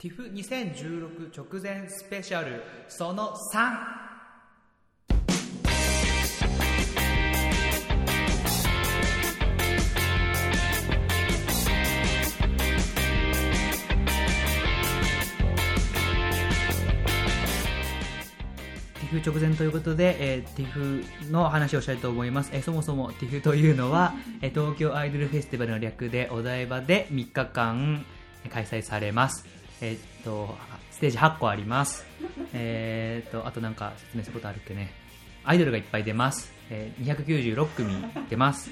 TIFF2016 直前スペシャルその3直前ということで、えー、ティフの話をしたいと思います。えー、そもそもティフというのは、えー、東京アイドルフェスティバルの略でお台場で3日間開催されます。え、っと、ステージ8個あります。えー、っと、あとなんか説明することあるっけね。アイドルがいっぱい出ます。えー、296組出ます。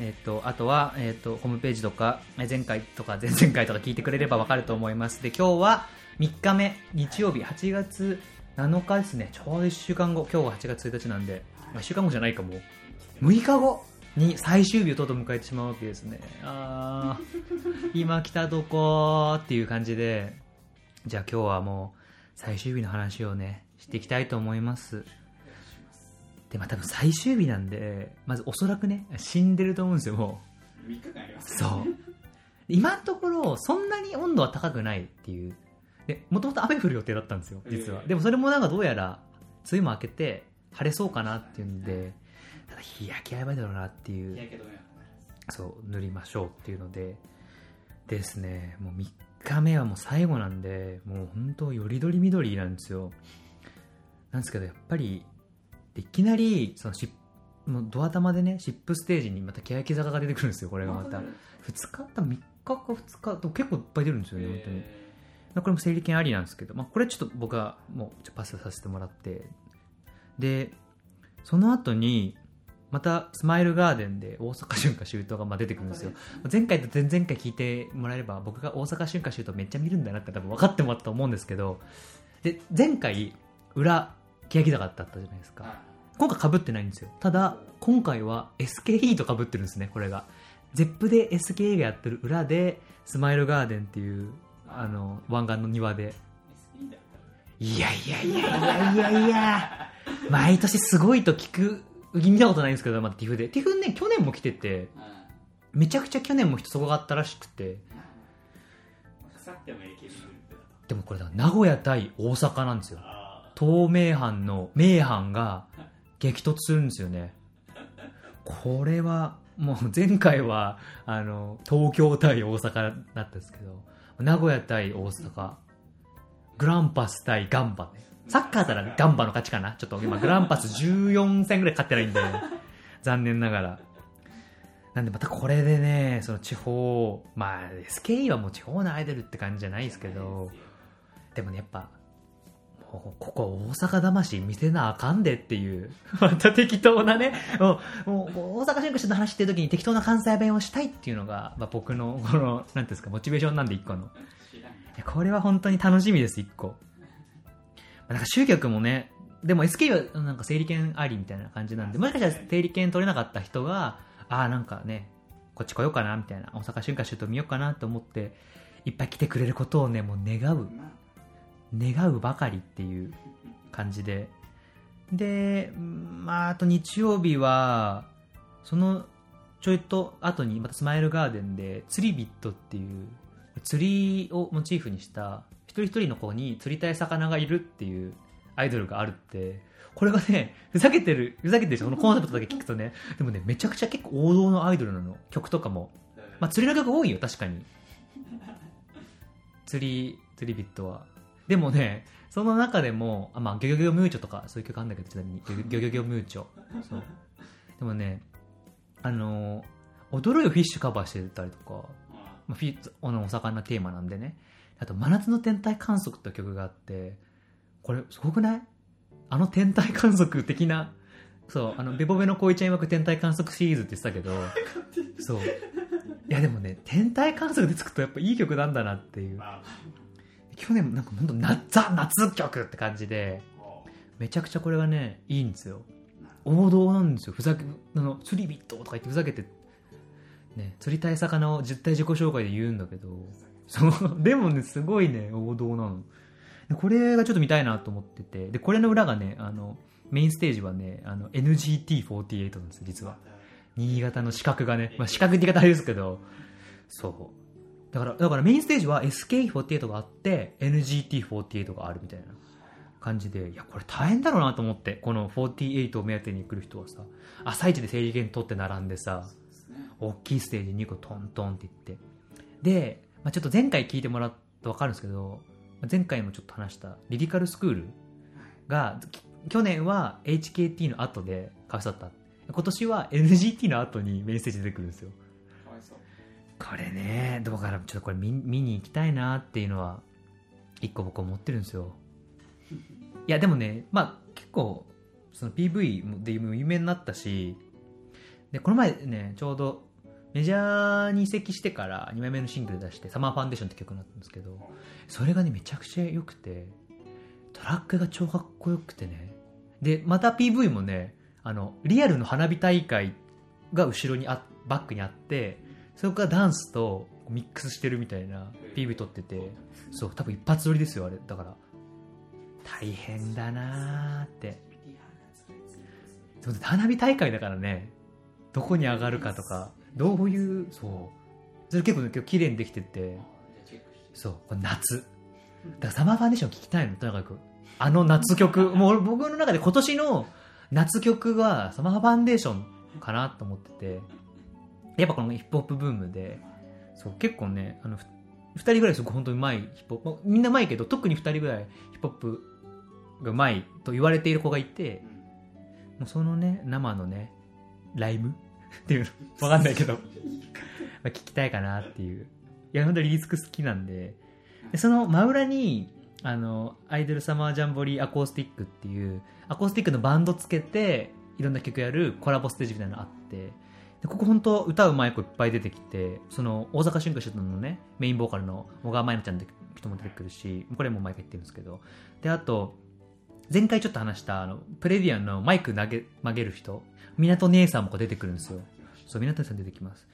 えっと、あとは、えっと、ホームページとか、前回とか前々回とか聞いてくれればわかると思います。で、今日は3日目、日曜日、8月7日ですね、ちょうど1週間後、今日は8月1日なんで、1週間後じゃないかも、6日後に最終日をとうとう迎えてしまうわけですね。あー、今来たとこーっていう感じで、じゃあ今日はもう最終日の話をね、していきたいと思います。で、まあ多分最終日なんで、まずおそらくね、死んでると思うんですよ、もう。3日間あります、ね、そう。今のところ、そんなに温度は高くないっていうで、もともと雨降る予定だったんですよ、実は。でもそれもなんかどうやら、梅雨も明けて、晴れそうかなっていうんで、ただ日焼けやばいだろうなっていう。そう、塗りましょうっていうので、ですね、もう3日目はもう最後なんで、もう本当よりどりみどりなんですよ。なんですけど、やっぱり、いきなり、そのしもうドア玉でね、シップステージにまた欅坂が出てくるんですよ、これがまた。2日、多分3日か2日と結構いっぱい出るんですよね、本当に。これも整理券ありなんですけど、まあ、これちょっと僕はもうパスさせてもらって、で、その後に、またスマイルガーデンで大阪春夏秋冬がまあ出てくるんですよ。前回と前々回聞いてもらえれば僕が大阪春夏秋冬めっちゃ見るんだなって多分分かってもらったと思うんですけど、で、前回裏、欅坂だったじゃないですか。今回被ってないんですよ。ただ、今回は SKE と被ってるんですね、これが。ZEP で SKE がやってる裏で、スマイルガーデンっていうあの湾岸の庭でいやいやいやいやいやいや毎年すごいと聞く見たことないんですけど、まあ、ティフで。ティフね去年も来ててめちゃくちゃ去年も人すごかったらしくて。でもこれだ名古屋対大阪なんですよ。東名阪の名阪が激突するんですよね。これはもう前回はあの東京対大阪だったんですけど名古屋対大阪、グランパス対ガンバね。サッカーだったらガンバの勝ちかな？ちょっと今グランパス14戦ぐらい勝ってないんで、残念ながら。なんでまたこれでね、その地方、まあ SKE はもう地方のアイドルって感じじゃないですけど、でもね、やっぱ、ここ大阪魂見せなあかんでっていう、また適当なね、もう、もう大阪新聞の話してる時に適当な関西弁をしたいっていうのが、まあ、僕の、この、なんですか、モチベーションなんで一個の。これは本当に楽しみです、一個。なんか集客もね、でも SK はなんか整理券ありみたいな感じなんで、もしかしたら整理券取れなかった人が、ああ、なんかね、こっち来ようかな、みたいな、大阪春夏秋冬見ようかなと思って、いっぱい来てくれることをね、もう願う願うばかりっていう感じで。で、まあ、あと日曜日は、そのちょいと後にまたスマイルガーデンで釣りビットっていう釣りをモチーフにした一人一人の子に釣りたい魚がいるっていうアイドルがあるってこれがねふざけてるふざけてるそのコンセプトだけ聞くとね。でもねめちゃくちゃ結構王道のアイドルなの。曲とかも。まあ釣りの曲多いよ確かに。釣り釣りビットは。でもね、その中でも、あまあ、ギョギョギョムーチョとか、そういう曲あるんだけど、ちなみに、ギョギョギョムーチョ。そう。でもね、あのー、踊るよフィッシュカバーしてたりとか、まあ、フィあのお魚テーマなんでね。あと、真夏の天体観測って曲があって、これ、すごくない？あの天体観測的な、そう、あの、ベボベの恋ちゃん曰く天体観測シリーズって言ってたけど、そう。いやでもね、天体観測でつくとやっぱいい曲なんだなっていう。去年なんか本当なザ夏曲って感じでめちゃくちゃこれがねいいんですよ。王道なんですよ。ふざけあの釣りビットとか言ってふざけてね釣りたい魚を実体自己紹介で言うんだけどそうでもねすごいね王道なの。これがちょっと見たいなと思ってて。でこれの裏がねあのメインステージはねあの NGT48 なんですよ実は。新潟の資格がね、まあ、資格って言い方あれですけど。そう。だからだからメインステージは SK48 があって NGT48 があるみたいな感じで。いやこれ大変だろうなと思ってこの48を目当てに来る人はさ。朝一で整理券取って並んでさ大きいステージ2個トントンっていって。で、まあ、ちょっと前回聞いてもらうと分かるんですけど前回もちょっと話したリリカルスクールが去年は HKT の後でかわいそうだった。今年は NGT の後にメインステージ出てくるんですよ。これねどうかなちょっとこれ見見に行きたいなっていうのは一個僕思ってるんですよ。いやでもねまあ結構その PV で有名になったしでこの前ねちょうどメジャーに移籍してから2枚目のシングル出して「サマーファンデーション」って曲になったんですけどそれがねめちゃくちゃ良くてトラックが超かっこよくてね。でまた PV もねあのリアルの花火大会が後ろにあバックにあってそこからダンスとミックスしてるみたいな PV 撮っててそう多分一発撮りですよあれ。だから大変だなーって。花火大会だからねどこに上がるかとかどういうそう。それ結構、ね、今日綺麗にできてて。そうこれ夏。だからサマーファンデーション聞きたいの。とにかく。あの夏曲。もう僕の中で今年の夏曲はサマーファンデーションかなと思ってて。やっぱこのヒップホップブームで。そう結構ねあの2人ぐらいすごく本当にうまいヒップホップ。みんなうまいけど特に2人ぐらいヒップホップがうまいと言われている子がいて。もうそのね生のねライブっていうのわかんないけど。まあ聞きたいかなっていう。いや本当にリリスク好きなんで。でその真裏にあのアイドルサマージャンボリーアコースティックっていうアコースティックのバンドつけていろんな曲やるコラボステージみたいなのあって。でここ本当歌うまい子いっぱい出てきてその大阪春夏出のねメインボーカルの小川舞菜ちゃんって人も出てくるしこれも毎回言ってるんですけど。であと前回ちょっと話したあのプレディアンのマイク投げ曲げる人港姉さんも出てくるんですよ。そう港姉さん出てきます。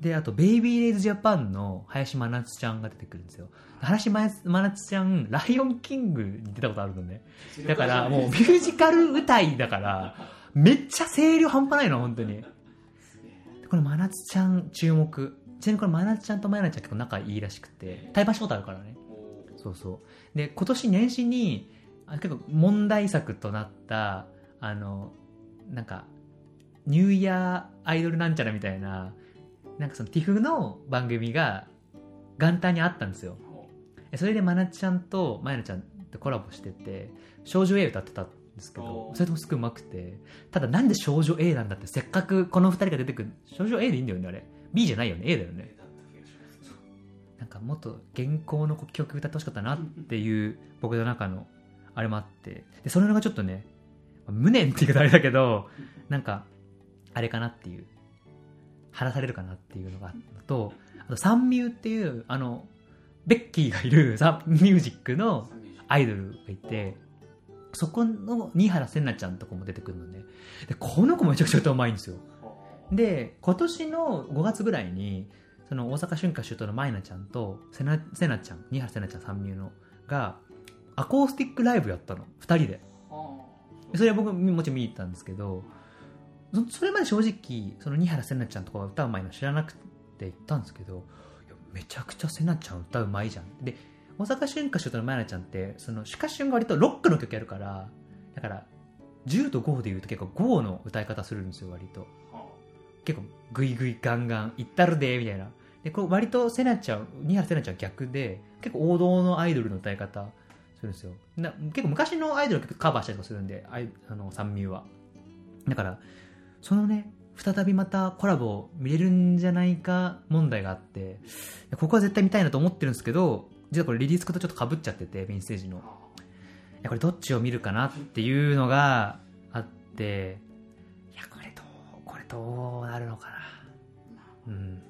であとベイビーレイズジャパンの林真夏ちゃんが出てくるんですよ。林真夏ちゃんライオンキングに出たことあるのね。だからもうミュージカル歌いだからめっちゃ声量半端ないの本当に。これ真夏ちゃん注目。ちなみにこれ真夏ちゃんと真夏ちゃん結構仲いいらしくて対バンしたことあるからね。そうそう。で今年年始に結構問題作となったあのなんかニューイヤーアイドルなんちゃらみたいななんかその TIFF の番組が元旦にあったんですよ。それでまなちゃんとまやなちゃんとコラボしてて少女 A 歌ってたんですけどそれともすごいうまくてただなんで少女 A なんだってせっかくこの2人が出てくる少女 A でいいんだよねあれ。B じゃないよね A だよね。なんかもっと現行の曲歌ってほしかったなっていう僕の中のあれもあって。でそれがちょっとね無念って言うとあれだけどなんかあれかなっていう。晴らされるかなっていうのがあったとあとサンミューっていうあのベッキーがいる サンミュージックのアイドルがいてそこの新原せんなちゃんとかも出てくるのね。でこの子もめちゃくちゃ歌うまいんですよ。で今年の5月ぐらいにその大阪春夏秋冬の舞菜ちゃんとせなせなちゃん新原せなちゃんサンミューのがアコースティックライブやったの。2人で。それは僕もちろん見に行ったんですけどそれまで正直その新原せなちゃんとかが歌うまいの知らなくて行ったんですけどめちゃくちゃせなちゃん歌うまいじゃん。で大阪春夏秋冬のまやなちゃんってそのシュカシュンが割とロックの曲やるからだから10と5で言うと結構5の歌い方するんですよ割と。結構グイグイガンガンいったるでみたいな。でこう割とせなちゃん新原せなちゃん逆で結構王道のアイドルの歌い方するんですよ。な結構昔のアイドルカバーしたりとかするんであいあの三ミュは。だからそのね再びまたコラボ見れるんじゃないか問題があってここは絶対見たいなと思ってるんですけど実はこれリリースクとちょっとかぶっちゃっててメインステージの。これどっちを見るかなっていうのがあっていやこれどうこれどうなるのかな。うん。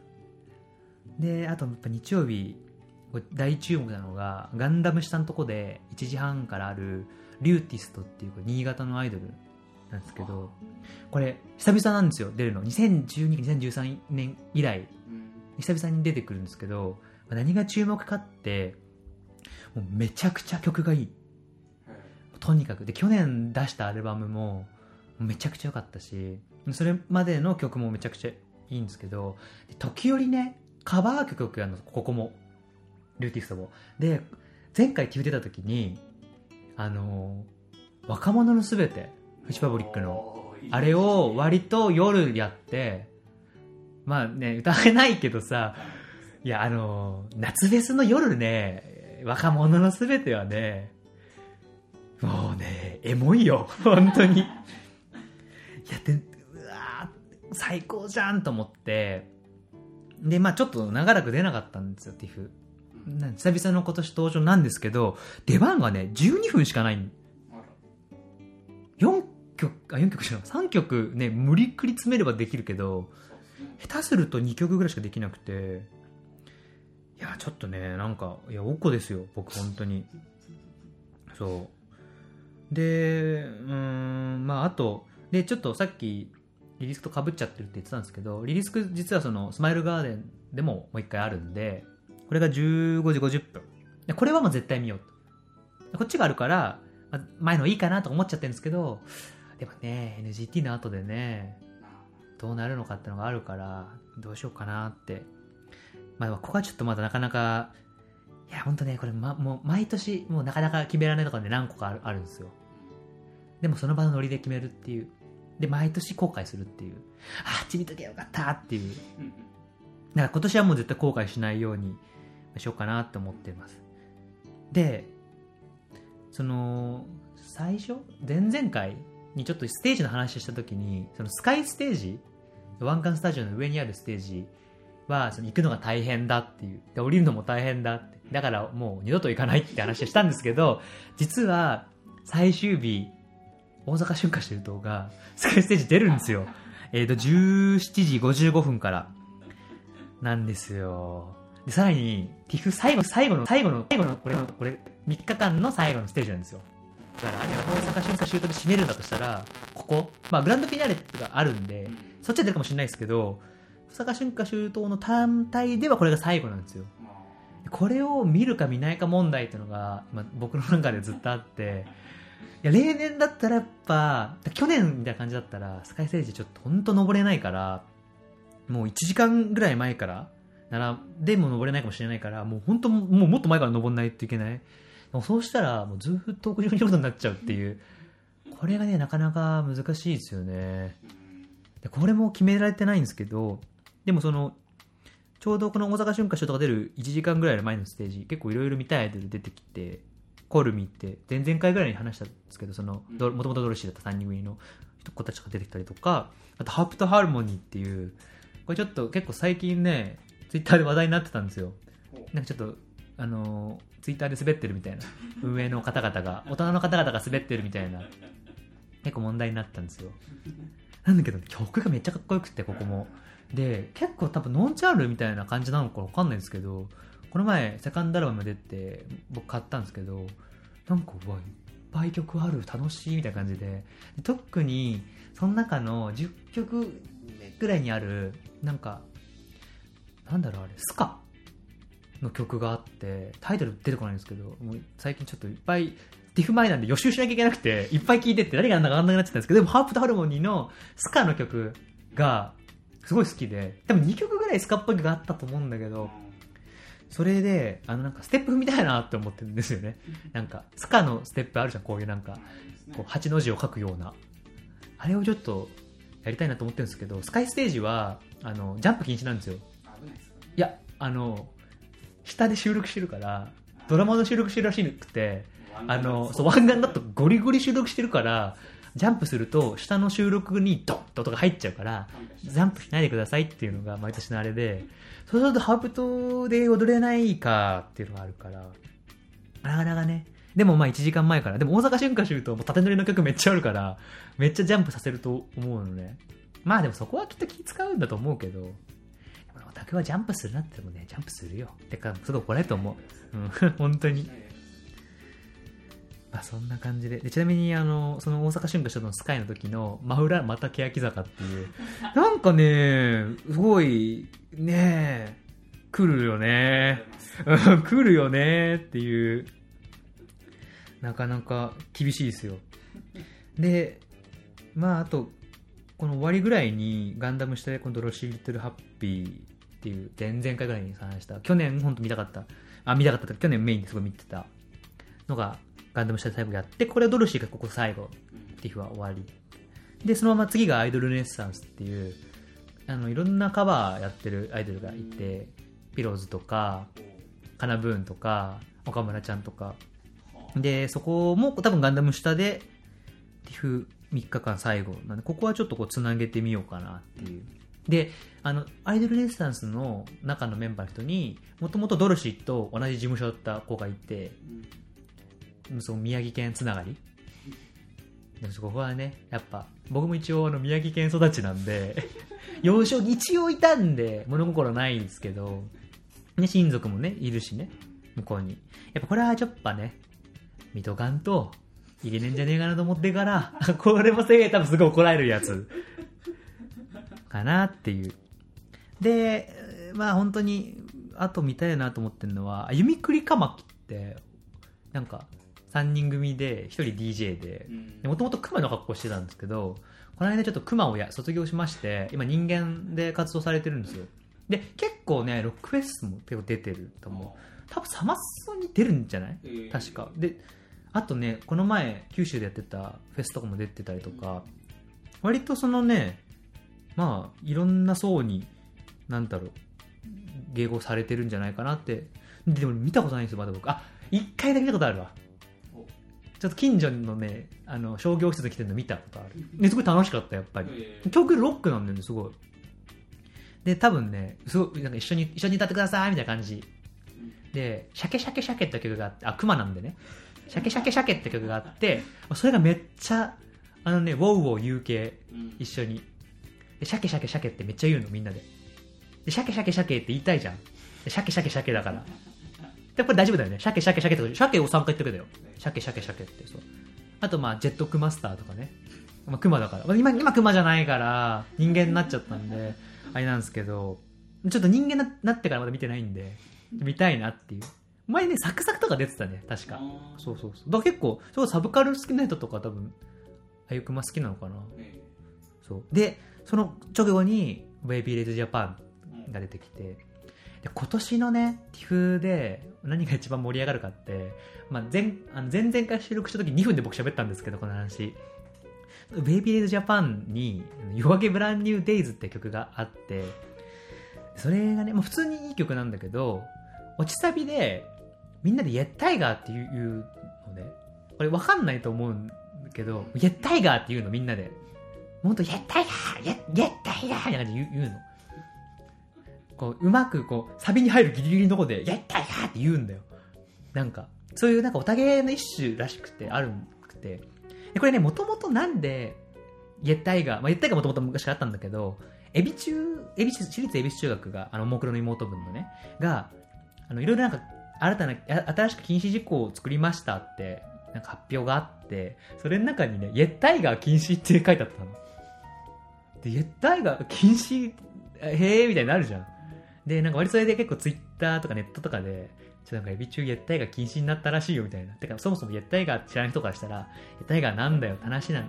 であとやっぱ日曜日大注目なのがガンダム下のとこで1時半からあるリューティストっていう新潟のアイドルなんですけどこれ久々なんですよ出るの。2012、2013年以来。久々に出てくるんですけど何が注目かってもうめちゃくちゃ曲がいい。とにかく。で去年出したアルバムもめちゃくちゃ良かったしそれまでの曲もめちゃくちゃいいんですけど時折ねカバー曲やるのここも。ルーティストも。で前回 TIFF 出た時にあの若者のすべてフジパブリックのあれを割と夜やってまあね歌えないけどさいやあの夏フェスの夜ね若者のすべてはねもうねエモいよ本当に。いやでうわー最高じゃんと思って。でまあちょっと長らく出なかったんですよ TIFF な久々の今年登場なんですけど出番がね12分しかない4曲あ4曲じゃない。3曲ね無理くり詰めればできるけど下手すると2曲ぐらいしかできなくて。いやちょっとねなんかいやおっこですよ僕本当に。そう。でうんまああとでちょっとさっきリリスクとかぶっちゃってるって言ってたんですけどリリスク実はそのスマイルガーデンでももう一回あるんでこれが15時50分。でこれはもう絶対見ようと。こっちがあるから、まあ前のいいかなと思っちゃってるんですけどでもね NGT の後でねまあどうなるのかってのがあるからどうしようかなって。まあここはちょっとまだなかなかいや本当ねこれ、ま、もう毎年もうなかなか決められないとかで何個かあるあるんですよ。でもその場のノリで決めるっていう。で毎年後悔するっていう。ああっち見とけばよかったっていう。だから今年はもう絶対後悔しないようにしようかなって思ってます。でその最初前々回にちょっとステージの話をした時にそのスカイステージ湾岸スタジオの上にあるステージはその行くのが大変だっていう。で降りるのも大変だって。だからもう二度と行かないって話をしたんですけど実は最終日大阪春夏秋冬がスカイステージ出るんですよ。えっ、と17時55分からなんですよ。でさらに TIF 最後最後の最後の最後のこれのこれ3日間の最後のステージなんですよ。だからあれが大阪春夏秋冬で締めるんだとしたらここまあグランドフィナーレがあるんでそっちは出るかもしれないですけど大阪春夏秋冬の単体ではこれが最後なんですよこれを見るか見ないか問題っていうのが今僕の中でずっとあっていや例年だったらやっぱ去年みたいな感じだったらスカイステージちょっと本当登れないからもう1時間ぐらい前から並んでも登れないかもしれないからもう本当もうもっと前から登らないといけない。でもそうしたらもうずっと屋上にいることになっちゃうっていう。これがねなかなか難しいですよね。でこれも決められてないんですけどでもそのちょうどこの大阪春夏秋冬が出る1時間ぐらいの前のステージ結構いろいろ見たいアイドル出てきてコールミって前々回ぐらいに話したんですけどそのどもともとドロシーだった3人組の子たちが出てきたりとかあとハープとハーモニーっていうこれちょっと結構最近ねツイッターで話題になってたんですよ。なんかちょっとあのツイッターで滑ってるみたいな。運営の方々が 大人の方々が滑ってるみたいな。結構問題になったんですよ。なんだけど曲がめっちゃかっこよくてここも。で結構多分ノンチャールみたいな感じなのかわかんないんですけどこの前セカンドアルバム出て僕買ったんですけどなんかうわいっぱい曲ある楽しいみたいな感じで。で特にその中の10曲ぐらいにあるなんかなんだろうあれ。スカ。の曲があってタイトル出てこないんですけどもう最近ちょっといっぱいティフ前なんで予習しなきゃいけなくていっぱい聴いてって何が何だか分かんなくなっちゃったんですけどでもハープとハルモニーのスカの曲がすごい好きで多分2曲ぐらいスカっぽい曲があったと思うんだけどそれであのなんかステップ踏みたいなって思ってるんですよね。なんかスカのステップあるじゃんこういうなんかこう8の字を書くような。あれをちょっとやりたいなと思ってるんですけどスカイステージはあのジャンプ禁止なんですよ危ないですかいやあの下で収録してるからドラマの収録してるらしくてあのそう湾岸だとゴリゴリ収録してるからジャンプすると下の収録にドンと音が入っちゃうからジャンプしないでくださいっていうのが毎年のあれでそうするとハープ島で踊れないかっていうのがあるからなかなかね。でもまあ1時間前から。でも大阪春夏秋冬も縦乗りの曲めっちゃあるからめっちゃジャンプさせると思うのね。まあでもそこはきっと気使うんだと思うけどオタクはジャンプするなってもねジャンプするよてかすごい怒られると思ううん 本当にまあそんな感じで。でちなみに、あの、その大阪春夏秋冬のスカイの時の、真裏また欅坂っていう、なんかね、すごい、ね来るよね。うん来るよねっていう、なかなか厳しいですよ。で、まああと、この終わりぐらいにガンダム下でこのドロシー・リトル・ハッピーっていう前々回ぐらいに話した。去年本当見たかった。あ見たかった去年メインですごい見てた。のがガンダム下で最後やってこれはドルシーがここ最後ティフは終わり。でそのまま次がアイドルルネッサンスっていうあのいろんなカバーやってるアイドルがいてピローズとかカナブーンとか岡村ちゃんとか。でそこも多分ガンダム下でティフ3日間最後なんでここはちょっとこうつなげてみようかなっていう。であのアイドルレッサンスの中のメンバーの人にもともとドルシーと同じ事務所だった子がいてその宮城県つながり。でもここはねやっぱ僕も一応あの宮城県育ちなんで 幼少に一応いたんで物心ないんですけど、ね、親族もねいるしね向こうに。やっぱこれはちょっとね見とかんといけねえんじゃねえかなと思ってからこれもせい多分すごい怒られるやつかなっていう。でまあ本当にあと見たいなと思ってるのは弓栗かまきってなんか3人組で1人 DJ でもともと熊の格好してたんですけどこの間ちょっと熊をや卒業しまして今人間で活動されてるんですよ。で結構ねロックフェスも結構出てると思う。多分サマソに出るんじゃない？確か。であとねこの前九州でやってたフェスとかも出てたりとか割とそのねまあいろんな層になんだろう迎合されてるんじゃないかなって。でも見たことないんですよまだ僕。あ一回だけ見たことあるわ。ちょっと近所のねあの商業施設来てるの見たことある。ですごい楽しかったやっぱり。曲ロックなんだよねすごい。で多分ねすごいなんか一緒に一緒に歌ってくださいみたいな感じ。で「シャケシャケシャケ」って曲があってあクマなんでね「シャケシャケシャケ」って曲があってそれがめっちゃあのねウォウウォウ言う系。一緒にでシャケシャケシャケってめっちゃ言うのみんなででシャケシャケシャケって言いたいじゃんでシャケシャケシャケだからやっぱり大丈夫だよね。鮭鮭鮭って、鮭を3回言ってくれたよ。鮭鮭鮭って、そう。あと、まあ、ジェットクマスターとかね。まあ、クマだから。今、今クマじゃないから、人間になっちゃったんで、あれなんですけど、ちょっと人間ななってからまだ見てないんで、見たいなっていう。前ね、サクサクとか出てたね、確か。そうそうそう。だから結構、そうサブカル好きな人とか多分、あゆクマ好きなのかな。そう。で、その直後に、ベイビーレイズジャパンが出てきて、で今年のね、TIFF で何が一番盛り上がるかって、まあ、前あの前々回収録した時2分で僕喋ったんですけど、この話。ベイビーレイズジャパンに、夜明けブランニューデイズって曲があって、それがね、まあ、普通にいい曲なんだけど、落ちサビで、みんなでイェッタイガーっていうので、これわかんないと思うんだけど、イェッタイガーっていうのみんなで。ほんと、イェッタイガーイェイェッタイガーみたいな感じで言う言うの。こう、うまくこう、サビに入るギリギリのとこで、イェッタイガーって言うんだよ。なんか、そういうなんかおたげの一種らしくて、あるくて。でこれね、もともとなんで、イェッタイガー、まあ、イェッタイガーもともと昔からあったんだけど、エビ中、エビ、私立エビ中学が、あの、ももクロの妹分のね、が、あの、いろいろなんか、新たな、新しく禁止事項を作りましたって、なんか発表があって、それの中にね、イェッタイガー禁止って書いてあったの。で、イェッタイガー禁止、へえ、みたいになるじゃん。で、なんか割とそれで結構ツイッターとかネットとかで、ちょっとなんかエビ中イェッタイガー禁止になったらしいよみたいな。てか、そもそもイェッタイガー知らない人からしたら、イェッタイガーなんだよって話なの。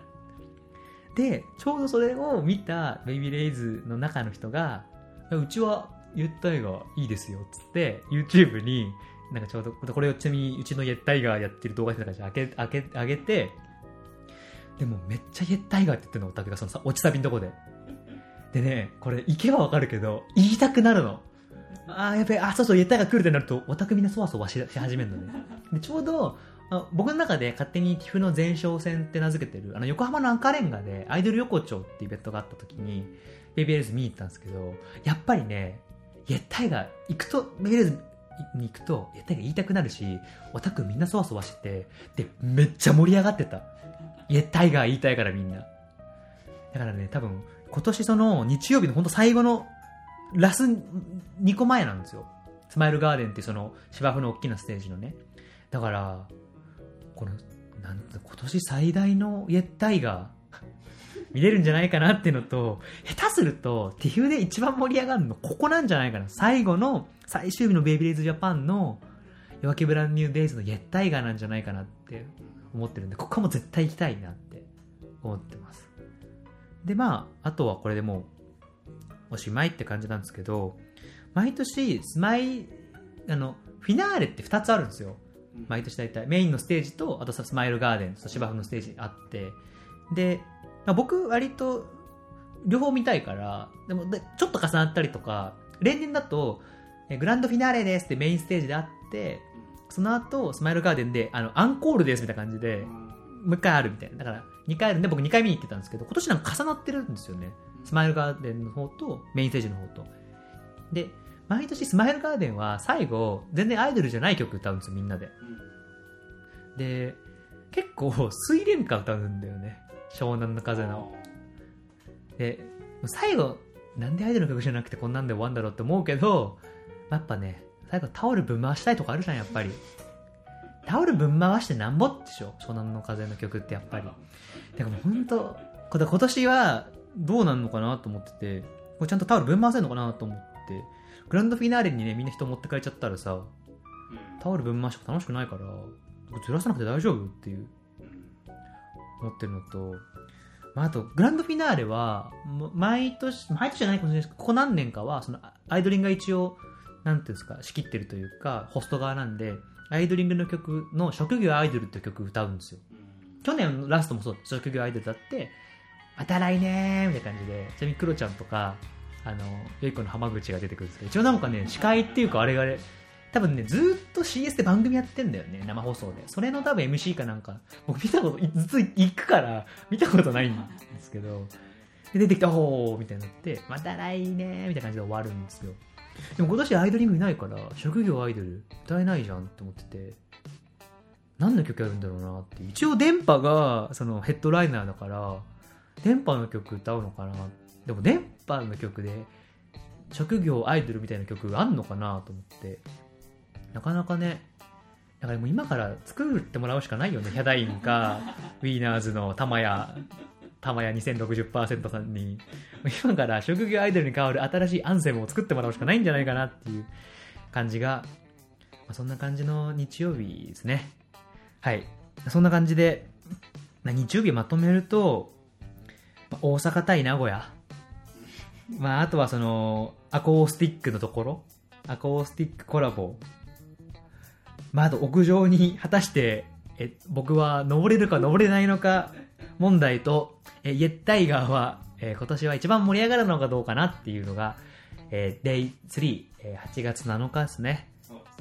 で、ちょうどそれを見たベイビーレイズの中の人が、うちはイェッタイガーいいですよっつって、YouTube に、なんかちょうど、これをちなみにうちのイェッタイガーやってる動画とかじゃ開け、開け、上げて、でもめっちゃイェッタイガーって言ってるの、オタクがそのさ、落ちサビのとこで。でね、これ、行けばわかるけど、言いたくなるの。あーやべえ、あ、そうそう、イェッタイガー来るってなると、オタクみんなそわそわし始めるのね。で、ちょうど、あ僕の中で勝手に TIFF の前哨戦って名付けてる、あの、横浜の赤レンガでアイドル横丁っていうイベントがあった時に、ベイビーレイズ見に行ったんですけど、やっぱりね、イェッタイガー行くと、ベイビーレイズに行くと、イェッタイガー言いたくなるし、オタクみんなそわそわしてて、で、めっちゃ盛り上がってた。イェッタイガー言いたいからみんな。だからね、多分、今年その日曜日の本当最後のラス2個前なんですよ。スマイルガーデンってその芝生の大きなステージのね。だから、この、なん今年最大のイェッタイガー見れるんじゃないかなっていうのと、下手すると、ティフで一番盛り上がるのここなんじゃないかな。最後の最終日のベイビーレイズジャパンの夜明けブランニューデイズのイェッタイガーなんじゃないかなって思ってるんで、ここも絶対行きたいなって思ってます。で、まあ、あとはこれでもう、おしまいって感じなんですけど、毎年スマイあのフィナーレって2つあるんですよ。うん。毎年大体。メインのステージとあとさスマイルガーデンと芝生のステージあって。で、まあ、僕割と両方見たいからでもでちょっと重なったりとか例年だとえグランドフィナーレですってメインステージであってその後スマイルガーデンであのアンコールですみたいな感じでもう一回あるみたいな。だから2回あるんで僕2回見に行ってたんですけど今年なんか重なってるんですよね。スマイルガーデンの方とメインステージの方と。で毎年スマイルガーデンは最後全然アイドルじゃない曲歌うんですよみんなで。で結構水蓮花歌うんだよね。湘南の風の。で最後なんでアイドルの曲じゃなくてこんなんで終わんだろうって思うけどやっぱね最後タオルぶん回したいとかあるじゃんやっぱり。タオルぶん回してなんぼでしょ？湘南の風の曲ってやっぱり。だからもう本当これ今年はどうなんのかなと思ってて。これちゃんとタオルぶん回せるのかなと思って。グランドフィナーレにねみんな人持ってかれちゃったらさタオルぶん回して楽しくないからずらさなくて大丈夫っていう。思ってるのと、まあ、あとグランドフィナーレはも毎年毎年じゃないかもしれないですけどここ何年かはそのアイドリングが一応なんていうんですか仕切ってるというかホスト側なんでアイドリングの曲の「職業アイドル」っていう曲歌うんですよ。去年のラストもそう職業アイドルだって「また来年」みたいな感じでちなみにクロちゃんとかあのよい子の浜口が出てくるんですけど一応なんかね司会っていうかあれがね多分ねずーっと CS で番組やってんだよね生放送で。それの多分 MC かなんか。僕見たことずっと行くから見たことないんですけどで出てきたほーみたいになってまた来年みたいな感じで終わるんですよ。でも今年アイドリングいないから職業アイドル歌えないじゃんって思ってて何の曲やるんだろうなって。一応電波がそのヘッドライナーだから電波の曲歌うのかな。でも電波の曲で職業アイドルみたいな曲あんのかなと思って。なかなかねだからもう今から作ってもらうしかないよね。ヒャダインかウィーナーズの玉屋玉屋2060%さんに今から職業アイドルに代わる新しいアンセムを作ってもらうしかないんじゃないかなっていう感じが、まあ、そんな感じの日曜日ですね。はい。そんな感じで、ま日曜日まとめると、まあ大阪対名古屋。まああとはそのアコースティックのところ。アコースティックコラボ。まあ、あと屋上に果たしてえ僕は登れるか登れないのか問題とえイェッタイガーは、え今年は一番盛り上がるのかどうかなっていうのが、えー、Day3、え8月7日ですね。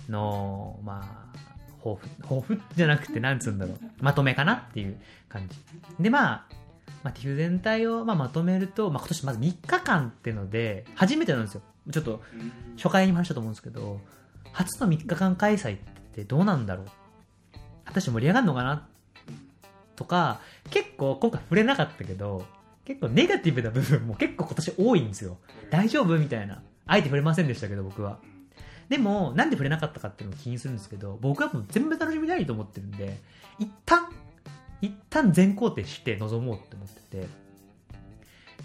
のまあ抱負抱負じゃなくてなんつうんだろう。まとめかなっていう感じ。でまあまあ、ティフ全体をまあまとめると、まあ、今年まず3日間ってので初めてなんですよ。ちょっと初回にも話したと思うんですけど初の3日間開催ってどうなんだろう。果たして盛り上がるのかなとか結構今回触れなかったけど結構ネガティブな部分も結構今年多いんですよ。大丈夫みたいな。あえて触れませんでしたけど僕は。でもなんで触れなかったかっていうのを気にするんですけど僕はもう全部楽しみたいと思ってるんで一旦一旦全工程して臨もうって思ってて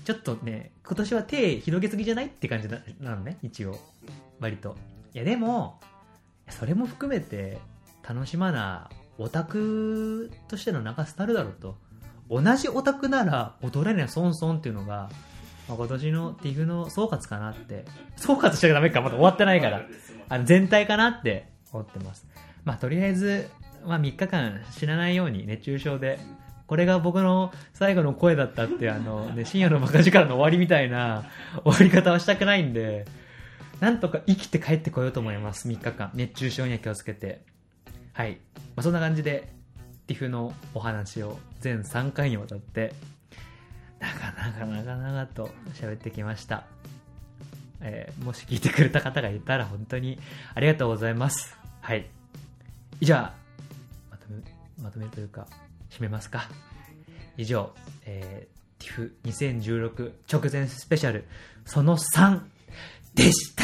ちょっとね今年は手広げすぎじゃないって感じななのね一応。割と。いやでもそれも含めて楽しまなオタクとしての中スタルだろうと。同じオタクなら踊れない損損っていうのが、まあ今年の TIFF の総括かなって。総括しちゃダメかまだ終わってないから。あの全体かなって思ってます。まあとりあえず、まあ、3日間死なないように熱中症で。これが僕の最後の声だったってあの、ね、深夜のバカ力の終わりみたいな終わり方はしたくないんで。なんとか生きて帰ってこようと思います3日間。熱中症には気をつけて。はい、まあ、そんな感じで TIFF のお話を全3回にわたってなかなかなかなかと喋ってきましたえーもし聞いてくれた方がいたら本当にありがとうございます。はい。じゃあ、まとめ、まとめというか、締めますか。以上、えー、TIFF2016 直前スペシャルその3でした